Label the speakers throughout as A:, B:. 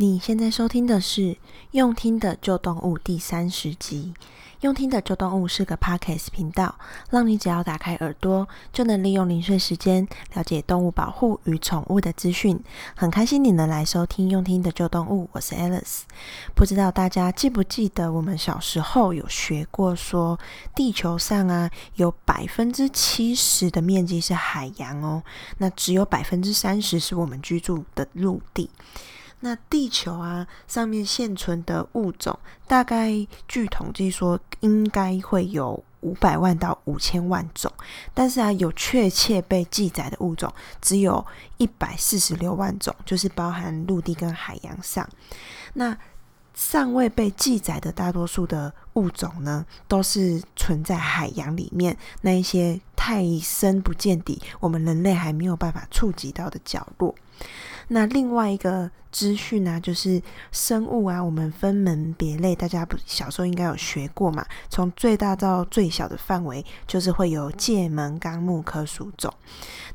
A: 你现在收听的是《用听的旧动物》第三十集。《用听的旧动物》是个 Podcast 频道，让你只要打开耳朵，就能利用零碎时间了解动物保护与宠物的资讯。很开心你能来收听《用听的旧动物》，我是 Alice。不知道大家记不记得，我们小时候有学过，说地球上啊有百分之七十的面积是海洋哦，那只有百分之三十是我们居住的陆地。那地球啊，上面现存的物种，大概据统计说，应该会有五百万到五千万种。但是啊，有确切被记载的物种，只有一百四十六万种，就是包含陆地跟海洋上。那尚未被记载的大多数的物种呢，都是存在海洋里面那一些太深不见底，我们人类还没有办法触及到的角落。那另外一个资讯呢，就是生物啊，我们分门别类，大家不小时候应该有学过嘛。从最大到最小的范围，就是会有界门纲目科属种。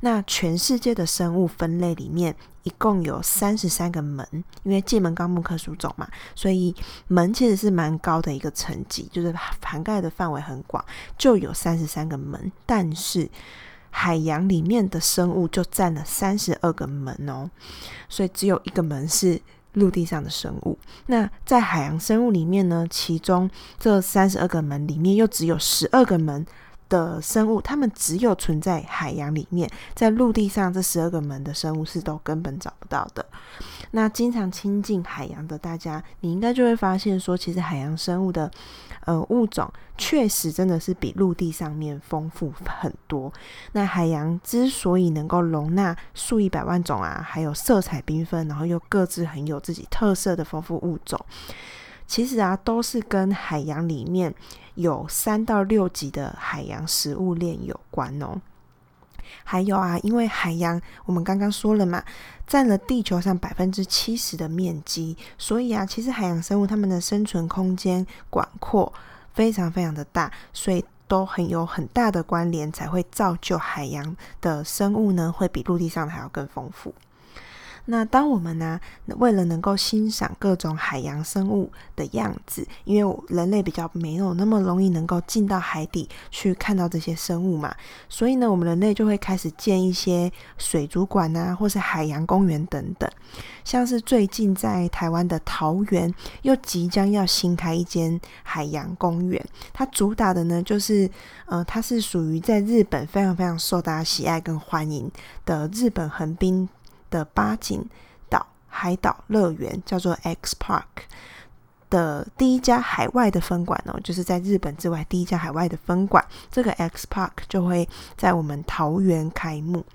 A: 那全世界的生物分类里面，一共有三十三个门，因为界门纲目科属种嘛，所以门其实是蛮高的一个层级，就是涵盖的范围很广，就有三十三个门，但是。海洋里面的生物就占了三十二个门哦，所以只有一个门是陆地上的生物。那在海洋生物里面呢，其中这三十二个门里面又只有十二个门的生物，它们只有存在海洋里面，在陆地上这十二个门的生物是都根本找不到的。那经常亲近海洋的大家，你应该就会发现说，其实海洋生物的呃物种确实真的是比陆地上面丰富很多。那海洋之所以能够容纳数一百万种啊，还有色彩缤纷，然后又各自很有自己特色的丰富物种，其实啊都是跟海洋里面有三到六级的海洋食物链有关哦。还有啊，因为海洋我们刚刚说了嘛，占了地球上百分之七十的面积，所以啊，其实海洋生物它们的生存空间广阔，非常非常的大，所以都很有很大的关联，才会造就海洋的生物呢，会比陆地上的还要更丰富。那当我们呢、为了能够欣赏各种海洋生物的样子，因为人类比较没有那么容易能够进到海底去看到这些生物嘛，所以呢，我们人类就会开始建一些水族馆啊，或是海洋公园等等。像是最近在台湾的桃园，又即将要新开一间海洋公园，它主打的呢，就是呃，它是属于在日本非常非常受大家喜爱跟欢迎的日本横滨。的八景岛海岛乐园叫做 X Park 的第一家海外的分馆哦，就是在日本之外第一家海外的分馆，这个 X Park 就会在我们桃园开幕。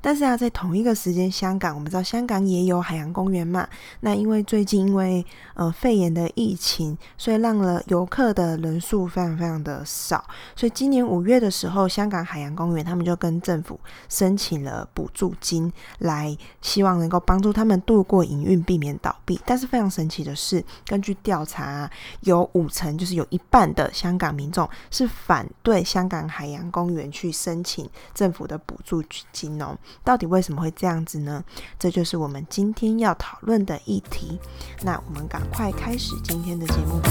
A: 但是啊，在同一个时间，香港我们知道香港也有海洋公园嘛。那因为最近因为呃肺炎的疫情，所以让了游客的人数非常非常的少。所以今年五月的时候，香港海洋公园他们就跟政府申请了补助金，来希望能够帮助他们度过营运，避免倒闭。但是非常神奇的是，根据调查，有五成，就是有一半的香港民众是反对香港海洋公园去申请政府的补助金哦。到底为什么会这样子呢？这就是我们今天要讨论的议题。那我们赶快开始今天的节目吧。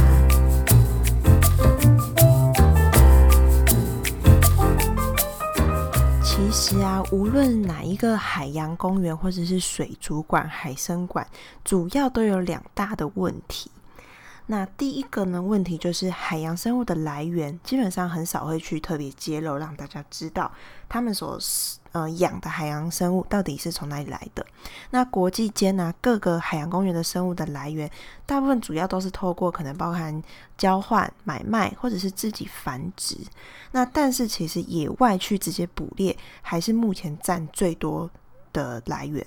A: 其实啊，无论哪一个海洋公园或者是水族馆、海生馆，主要都有两大的问题。那第一个呢，问题就是海洋生物的来源，基本上很少会去特别揭露，让大家知道他们所呃养的海洋生物到底是从哪里来的。那国际间呢，各个海洋公园的生物的来源，大部分主要都是透过可能包含交换、买卖或者是自己繁殖。那但是其实野外去直接捕猎，还是目前占最多的来源。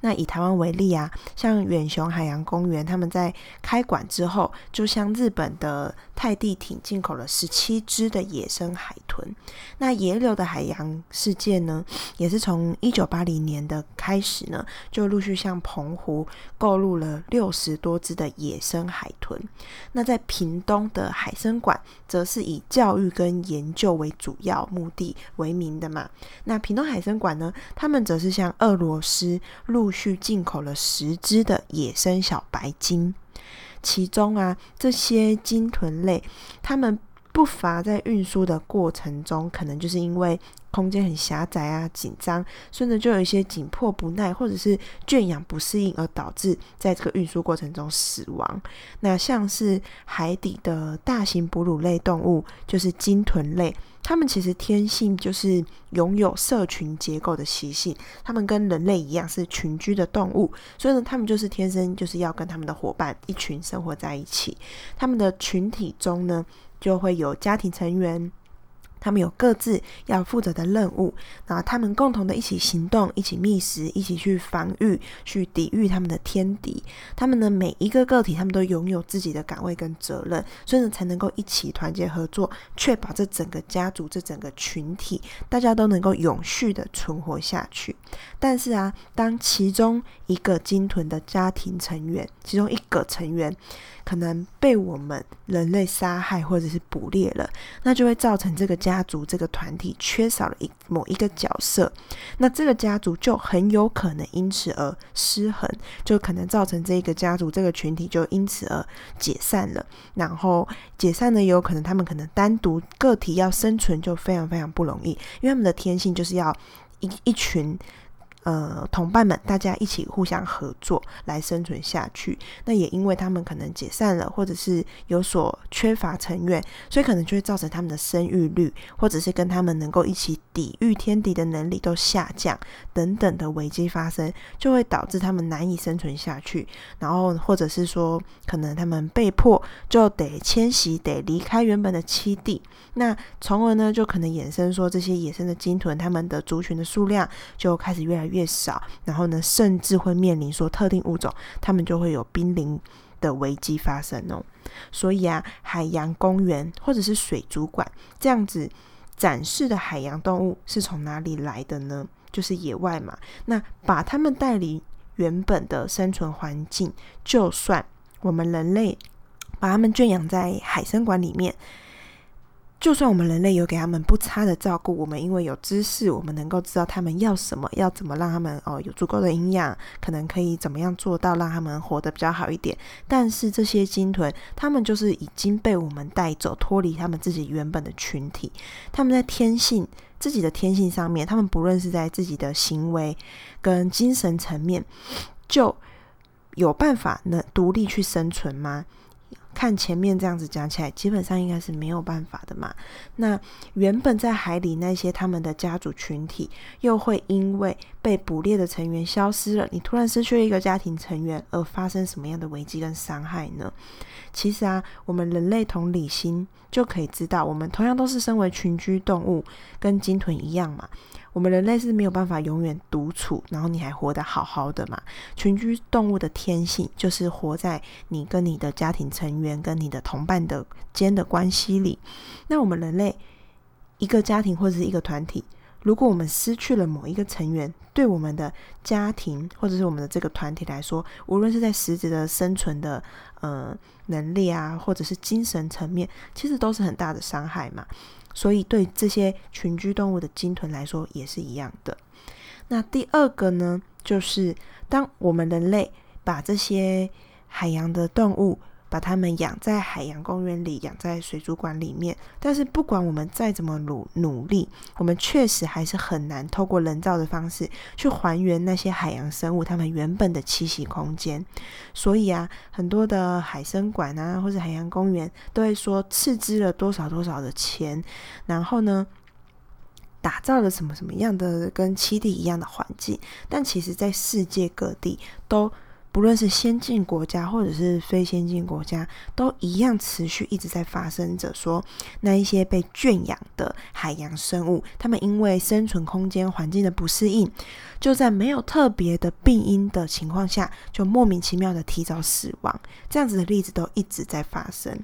A: 那以台湾为例啊，像远雄海洋公园，他们在开馆之后，就向日本的泰迪町进口了十七只的野生海豚。那野柳的海洋世界呢，也是从一九八零年的开始呢，就陆续向澎湖购入了六十多只的野生海豚。那在屏东的海生馆，则是以教育跟研究为主要目的为名的嘛。那屏东海生馆呢，他们则是向俄罗斯陆续进口了十只的野生小白鲸，其中啊，这些鲸豚类，它们不乏在运输的过程中，可能就是因为空间很狭窄啊、紧张，甚至就有一些紧迫不耐，或者是圈养不适应，而导致在这个运输过程中死亡。那像是海底的大型哺乳类动物，就是鲸豚类。它们其实天性就是拥有社群结构的习性，它们跟人类一样是群居的动物，所以呢，它们就是天生就是要跟他们的伙伴一群生活在一起。他们的群体中呢，就会有家庭成员。他们有各自要负责的任务，然后他们共同的一起行动，一起觅食，一起去防御，去抵御他们的天敌。他们的每一个个体，他们都拥有自己的岗位跟责任，所以呢，才能够一起团结合作，确保这整个家族、这整个群体，大家都能够永续的存活下去。但是啊，当其中一个鲸豚的家庭成员，其中一个成员，可能被我们人类杀害或者是捕猎了，那就会造成这个家家族、这个团体缺少了一某一个角色，那这个家族就很有可能因此而失衡，就可能造成这个家族、这个群体就因此而解散了。然后解散呢，也有可能他们可能单独个体要生存就非常非常不容易，因为他们的天性就是要一一群。呃，同伴们，大家一起互相合作来生存下去。那也因为他们可能解散了，或者是有所缺乏成员，所以可能就会造成他们的生育率，或者是跟他们能够一起抵御天敌的能力都下降等等的危机发生，就会导致他们难以生存下去。然后或者是说，可能他们被迫就得迁徙，得离开原本的栖地。那从而呢，就可能衍生说，这些野生的鲸豚，他们的族群的数量就开始越来越越少，然后呢，甚至会面临说特定物种，他们就会有濒临的危机发生哦。所以啊，海洋公园或者是水族馆这样子展示的海洋动物是从哪里来的呢？就是野外嘛。那把他们带离原本的生存环境，就算我们人类把他们圈养在海生馆里面。就算我们人类有给他们不差的照顾，我们因为有知识，我们能够知道他们要什么，要怎么让他们哦有足够的营养，可能可以怎么样做到让他们活得比较好一点。但是这些鲸豚，他们就是已经被我们带走，脱离他们自己原本的群体。他们在天性自己的天性上面，他们不论是在自己的行为跟精神层面，就有办法能独立去生存吗？看前面这样子讲起来，基本上应该是没有办法的嘛。那原本在海里那些他们的家族群体，又会因为被捕猎的成员消失了，你突然失去了一个家庭成员，而发生什么样的危机跟伤害呢？其实啊，我们人类同理心就可以知道，我们同样都是身为群居动物，跟鲸豚一样嘛。我们人类是没有办法永远独处，然后你还活得好好的嘛。群居动物的天性就是活在你跟你的家庭成员、跟你的同伴的间的关系里。那我们人类一个家庭或者是一个团体，如果我们失去了某一个成员，对我们的家庭或者是我们的这个团体来说，无论是在实质的生存的呃能力啊，或者是精神层面，其实都是很大的伤害嘛。所以，对这些群居动物的鲸豚来说也是一样的。那第二个呢，就是当我们人类把这些海洋的动物，把它们养在海洋公园里，养在水族馆里面。但是不管我们再怎么努努力，我们确实还是很难透过人造的方式去还原那些海洋生物它们原本的栖息空间。所以啊，很多的海生馆啊，或者海洋公园都会说斥资了多少多少的钱，然后呢，打造了什么什么样的跟栖地一样的环境。但其实，在世界各地都。不论是先进国家或者是非先进国家，都一样持续一直在发生着。说那一些被圈养的海洋生物，他们因为生存空间环境的不适应，就在没有特别的病因的情况下，就莫名其妙的提早死亡。这样子的例子都一直在发生。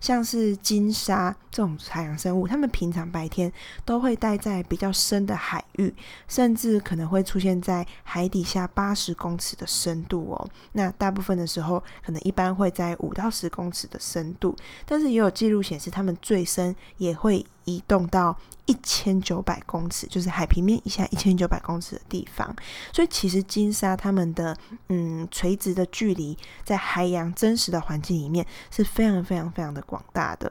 A: 像是金鲨这种海洋生物，它们平常白天都会待在比较深的海域，甚至可能会出现在海底下八十公尺的深度哦。那大部分的时候，可能一般会在五到十公尺的深度，但是也有记录显示，它们最深也会移动到一千九百公尺，就是海平面以下一千九百公尺的地方。所以其实金沙它们的嗯垂直的距离，在海洋真实的环境里面是非常非常非常的广大的。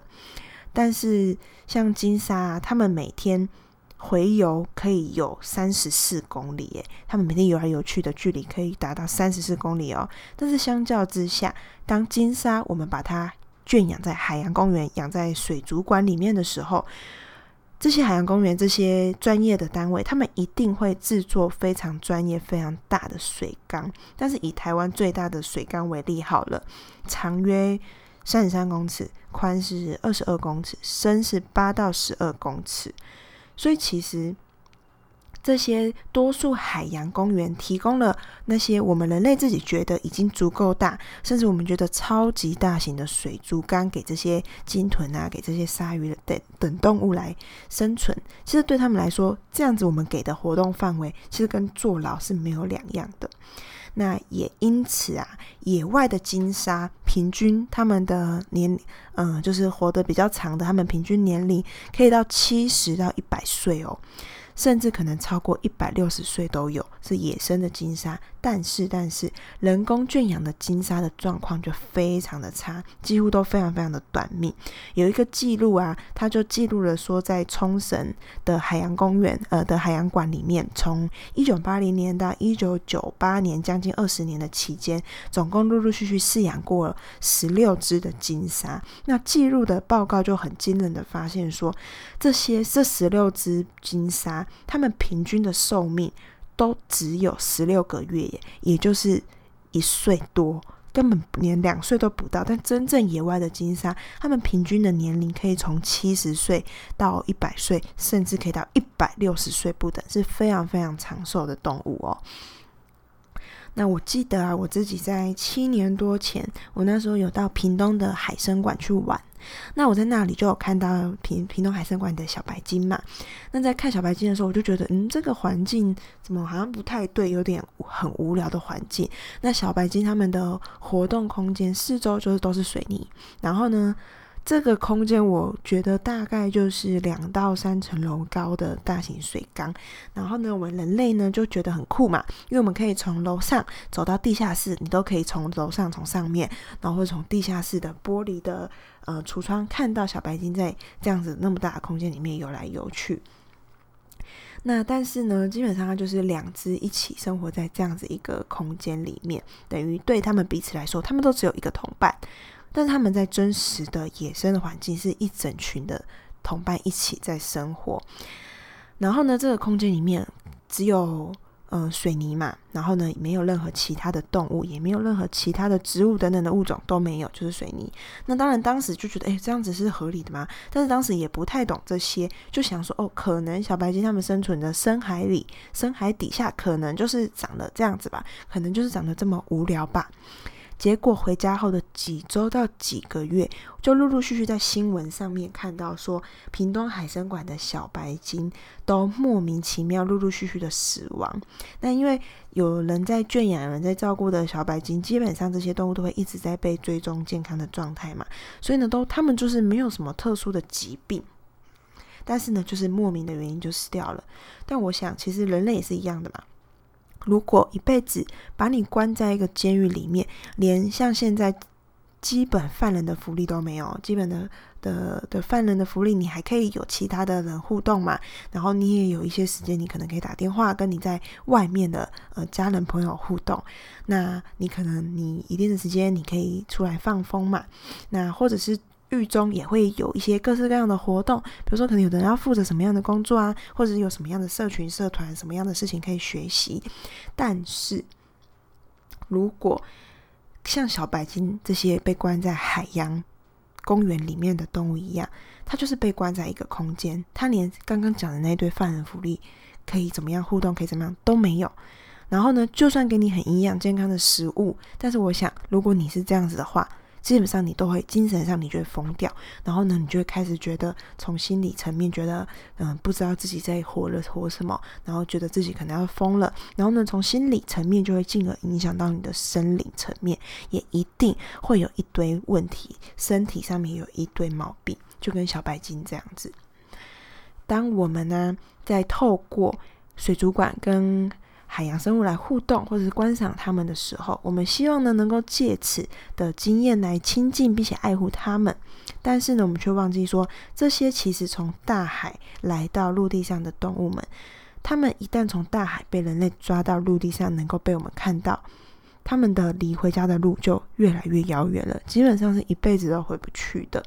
A: 但是像金沙啊，它们每天回游可以有三十四公里，耶，它们每天游来游去的距离可以达到三十四公里哦。但是相较之下，当金沙我们把它圈养在海洋公园、养在水族馆里面的时候，这些海洋公园这些专业的单位，他们一定会制作非常专业、非常大的水缸。但是以台湾最大的水缸为例好了，长约三十三公尺，宽是二十二公尺，深是八到十二公尺。所以其实。这些多数海洋公园提供了那些我们人类自己觉得已经足够大，甚至我们觉得超级大型的水族缸，给这些鲸豚啊，给这些鲨鱼等等动物来生存。其实对他们来说，这样子我们给的活动范围，其实跟坐牢是没有两样的。那也因此啊，野外的鲸鲨平均他们的年，嗯，就是活得比较长的，他们平均年龄可以到七十到一百岁哦。甚至可能超过一百六十岁都有，是野生的鲸鲨。但是，但是人工圈养的鲸鲨的状况就非常的差，几乎都非常非常的短命。有一个记录啊，他就记录了说，在冲绳的海洋公园，呃的海洋馆里面，从一九八零年到一九九八年，将近二十年的期间，总共陆陆续续饲养过十六只的鲸鲨。那记录的报告就很惊人的发现说，这些这十六只鲸鲨，他们平均的寿命。都只有十六个月耶，也就是一岁多，根本连两岁都不到。但真正野外的鲸鲨，它们平均的年龄可以从七十岁到一百岁，甚至可以到一百六十岁不等，是非常非常长寿的动物哦。那我记得啊，我自己在七年多前，我那时候有到屏东的海生馆去玩。那我在那里就有看到屏屏东海生馆的小白鲸嘛。那在看小白鲸的时候，我就觉得，嗯，这个环境怎么好像不太对，有点很无聊的环境。那小白鲸他们的活动空间四周就是都是水泥，然后呢，这个空间我觉得大概就是两到三层楼高的大型水缸，然后呢，我们人类呢就觉得很酷嘛，因为我们可以从楼上走到地下室，你都可以从楼上从上面，然后会从地下室的玻璃的呃橱窗看到小白鲸在这样子那么大的空间里面游来游去。那但是呢，基本上它就是两只一起生活在这样子一个空间里面，等于对他们彼此来说，他们都只有一个同伴。但他们在真实的野生的环境是一整群的同伴一起在生活，然后呢，这个空间里面只有呃水泥嘛，然后呢，没有任何其他的动物，也没有任何其他的植物等等的物种都没有，就是水泥。那当然当时就觉得，诶，这样子是合理的吗？但是当时也不太懂这些，就想说，哦，可能小白鲸他们生存的深海里、深海底下，可能就是长得这样子吧，可能就是长得这么无聊吧。结果回家后的几周到几个月，就陆陆续续在新闻上面看到说，屏东海生馆的小白鲸都莫名其妙陆陆续续的死亡。那因为有人在圈养、有人在照顾的小白鲸，基本上这些动物都会一直在被追踪健康的状态嘛，所以呢，都他们就是没有什么特殊的疾病，但是呢，就是莫名的原因就死掉了。但我想，其实人类也是一样的嘛。如果一辈子把你关在一个监狱里面，连像现在基本犯人的福利都没有，基本的的的犯人的福利，你还可以有其他的人互动嘛？然后你也有一些时间，你可能可以打电话跟你在外面的呃家人朋友互动。那你可能你一定的时间，你可以出来放风嘛？那或者是。狱中也会有一些各式各样的活动，比如说可能有的人要负责什么样的工作啊，或者是有什么样的社群社团，什么样的事情可以学习。但是，如果像小白鲸这些被关在海洋公园里面的动物一样，它就是被关在一个空间，它连刚刚讲的那堆犯人福利可以怎么样互动，可以怎么样都没有。然后呢，就算给你很营养健康的食物，但是我想，如果你是这样子的话。基本上你都会精神上你就会疯掉，然后呢，你就会开始觉得从心理层面觉得嗯不知道自己在活了活什么，然后觉得自己可能要疯了，然后呢，从心理层面就会进而影响到你的生理层面，也一定会有一堆问题，身体上面有一堆毛病，就跟小白鲸这样子。当我们呢在透过水族馆跟海洋生物来互动，或者是观赏它们的时候，我们希望呢能够借此的经验来亲近并且爱护它们。但是呢，我们却忘记说，这些其实从大海来到陆地上的动物们，它们一旦从大海被人类抓到陆地上，能够被我们看到，他们的离回家的路就越来越遥远了，基本上是一辈子都回不去的。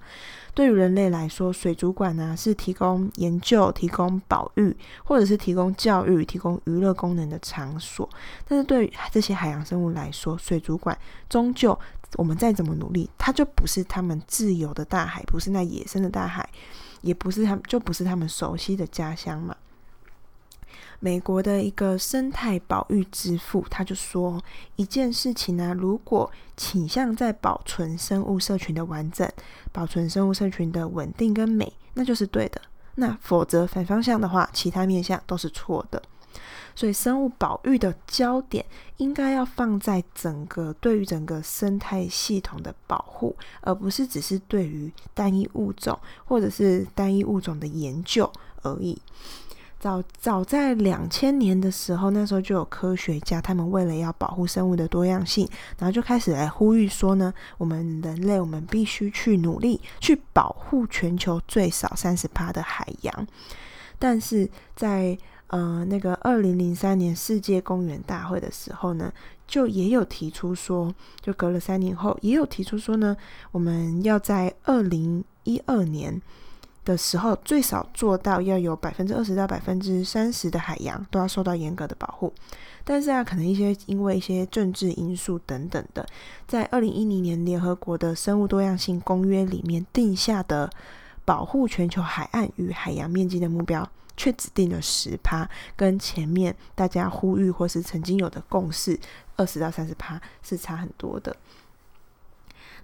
A: 对于人类来说，水族馆呢是提供研究、提供保育，或者是提供教育、提供娱乐功能的场所。但是对于这些海洋生物来说，水族馆终究我们再怎么努力，它就不是他们自由的大海，不是那野生的大海，也不是他们就不是他们熟悉的家乡嘛。美国的一个生态保育之父，他就说一件事情呢、如果倾向在保存生物社群的完整、保存生物社群的稳定跟美，那就是对的；那否则反方向的话，其他面向都是错的。所以，生物保育的焦点应该要放在整个对于整个生态系统的保护，而不是只是对于单一物种或者是单一物种的研究而已。早早在两千年的时候，那时候就有科学家，他们为了要保护生物的多样性，然后就开始来呼吁说呢，我们人类我们必须去努力去保护全球最少三十趴的海洋。但是在呃那个二零零三年世界公园大会的时候呢，就也有提出说，就隔了三年后，也有提出说呢，我们要在二零一二年。的时候，最少做到要有百分之二十到百分之三十的海洋都要受到严格的保护。但是啊，可能一些因为一些政治因素等等的，在二零一零年联合国的生物多样性公约里面定下的保护全球海岸与海洋面积的目标，却只定了十趴，跟前面大家呼吁或是曾经有的共识二十到三十趴是差很多的。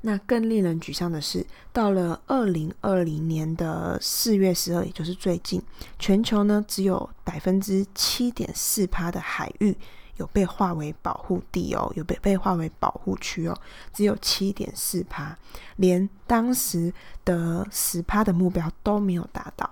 A: 那更令人沮丧的是，到了二零二零年的四月十二，也就是最近，全球呢只有百分之七点四趴的海域有被划为保护地哦，有被被划为保护区哦，只有七点四趴，连当时的十趴的目标都没有达到。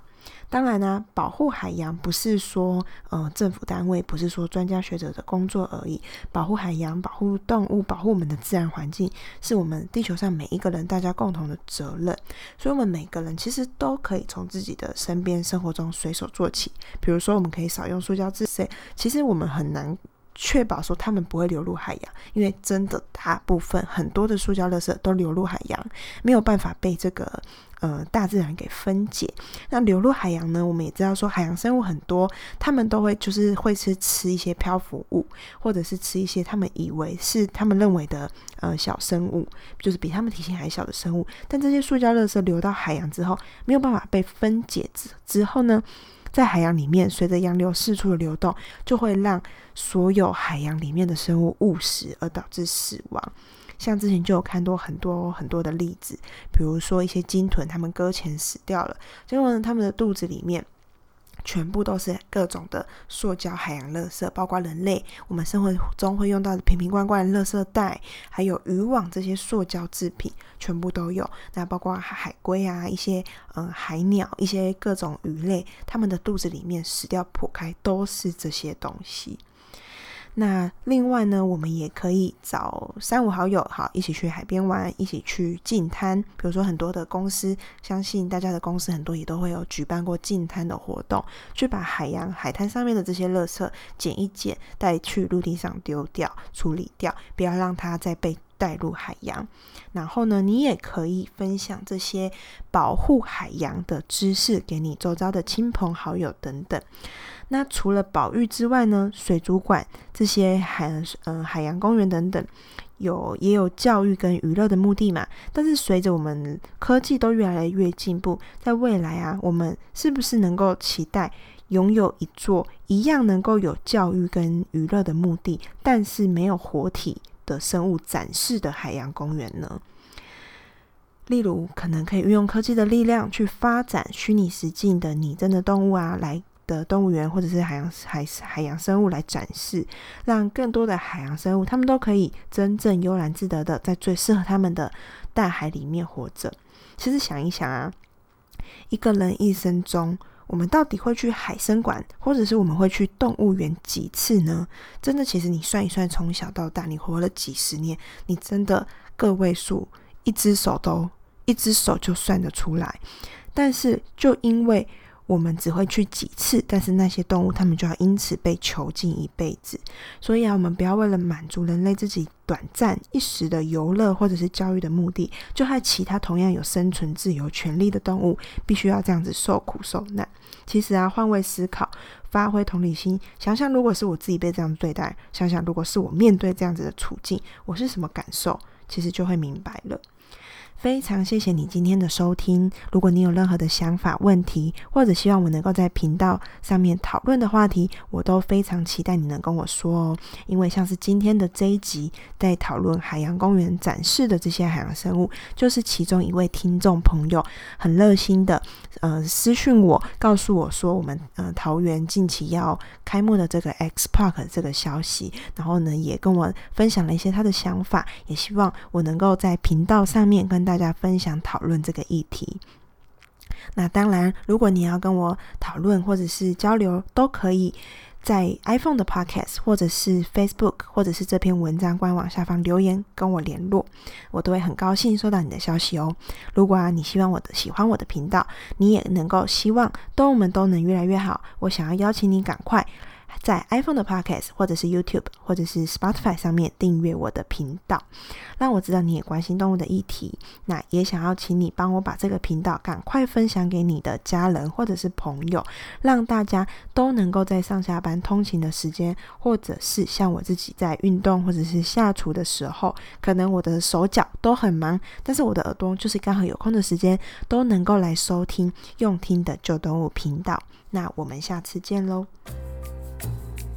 A: 当然呢、保护海洋不是说呃政府单位，不是说专家学者的工作而已。保护海洋、保护动物、保护我们的自然环境，是我们地球上每一个人大家共同的责任。所以，我们每个人其实都可以从自己的身边生活中随手做起。比如说，我们可以少用塑胶制品。其实我们很难确保说它们不会流入海洋，因为真的大部分很多的塑胶垃圾都流入海洋，没有办法被这个。呃，大自然给分解，那流入海洋呢？我们也知道说，海洋生物很多，他们都会就是会吃吃一些漂浮物，或者是吃一些他们以为是他们认为的呃小生物，就是比他们体型还小的生物。但这些塑胶垃圾流到海洋之后，没有办法被分解之之后呢，在海洋里面随着洋流四处的流动，就会让所有海洋里面的生物误食，而导致死亡。像之前就有看到很多很多的例子，比如说一些鲸豚，它们搁浅死掉了，结果呢，它们的肚子里面全部都是各种的塑胶海洋垃圾，包括人类我们生活中会用到的瓶瓶罐罐、垃圾袋，还有渔网这些塑胶制品，全部都有。那包括海龟啊，一些嗯海鸟，一些各种鱼类，它们的肚子里面死掉剖开都是这些东西。那另外呢，我们也可以找三五好友，好一起去海边玩，一起去净滩。比如说很多的公司，相信大家的公司很多也都会有举办过净滩的活动，去把海洋海滩上面的这些垃圾捡一捡，带去陆地上丢掉、处理掉，不要让它再被带入海洋。然后呢，你也可以分享这些保护海洋的知识给你周遭的亲朋好友等等。那除了保育之外呢，水族馆这些海嗯、呃、海洋公园等等，有也有教育跟娱乐的目的嘛。但是随着我们科技都越来越进步，在未来啊，我们是不是能够期待拥有一座一样能够有教育跟娱乐的目的，但是没有活体的生物展示的海洋公园呢？例如，可能可以运用科技的力量去发展虚拟实境的拟真的动物啊，来。的动物园或者是海洋海海洋生物来展示，让更多的海洋生物，他们都可以真正悠然自得的在最适合他们的大海里面活着。其实想一想啊，一个人一生中我们到底会去海生馆，或者是我们会去动物园几次呢？真的，其实你算一算，从小到大，你活了几十年，你真的个位数，一只手都一只手就算得出来。但是，就因为我们只会去几次，但是那些动物它们就要因此被囚禁一辈子。所以啊，我们不要为了满足人类自己短暂一时的游乐或者是教育的目的，就害其他同样有生存自由权利的动物必须要这样子受苦受难。其实啊，换位思考，发挥同理心，想想如果是我自己被这样对待，想想如果是我面对这样子的处境，我是什么感受，其实就会明白了。非常谢谢你今天的收听。如果你有任何的想法、问题，或者希望我能够在频道上面讨论的话题，我都非常期待你能跟我说哦。因为像是今天的这一集在讨论海洋公园展示的这些海洋生物，就是其中一位听众朋友很热心的呃私讯我，告诉我说我们呃桃园近期要开幕的这个 X Park 这个消息，然后呢也跟我分享了一些他的想法，也希望我能够在频道上面跟大大家分享讨论这个议题。那当然，如果你要跟我讨论或者是交流，都可以在 iPhone 的 Podcast 或者是 Facebook 或者是这篇文章官网下方留言跟我联络，我都会很高兴收到你的消息哦。如果啊，你希望我的喜欢我的频道，你也能够希望动物们都能越来越好，我想要邀请你赶快。在 iPhone 的 Podcast 或者是 YouTube 或者是 Spotify 上面订阅我的频道，让我知道你也关心动物的议题。那也想要请你帮我把这个频道赶快分享给你的家人或者是朋友，让大家都能够在上下班通勤的时间，或者是像我自己在运动或者是下厨的时候，可能我的手脚都很忙，但是我的耳朵就是刚好有空的时间，都能够来收听用听的旧动物频道。那我们下次见喽。